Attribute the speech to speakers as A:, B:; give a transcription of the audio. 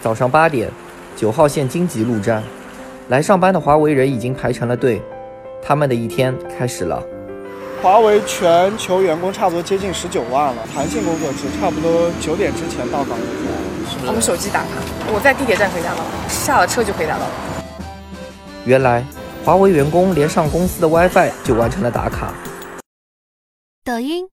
A: 早上八点九号线京吉路站。来上班的华为人已经排成了队他们的一天开始了。
B: 华为全球员工差不多接近十九万了弹性工作制差不多九点之前到岗
C: 我们手机打卡我在地铁站可以打到下了车就可以打到
A: 原来华为员工连上公司的 wifi 就完成了打卡。
D: 抖音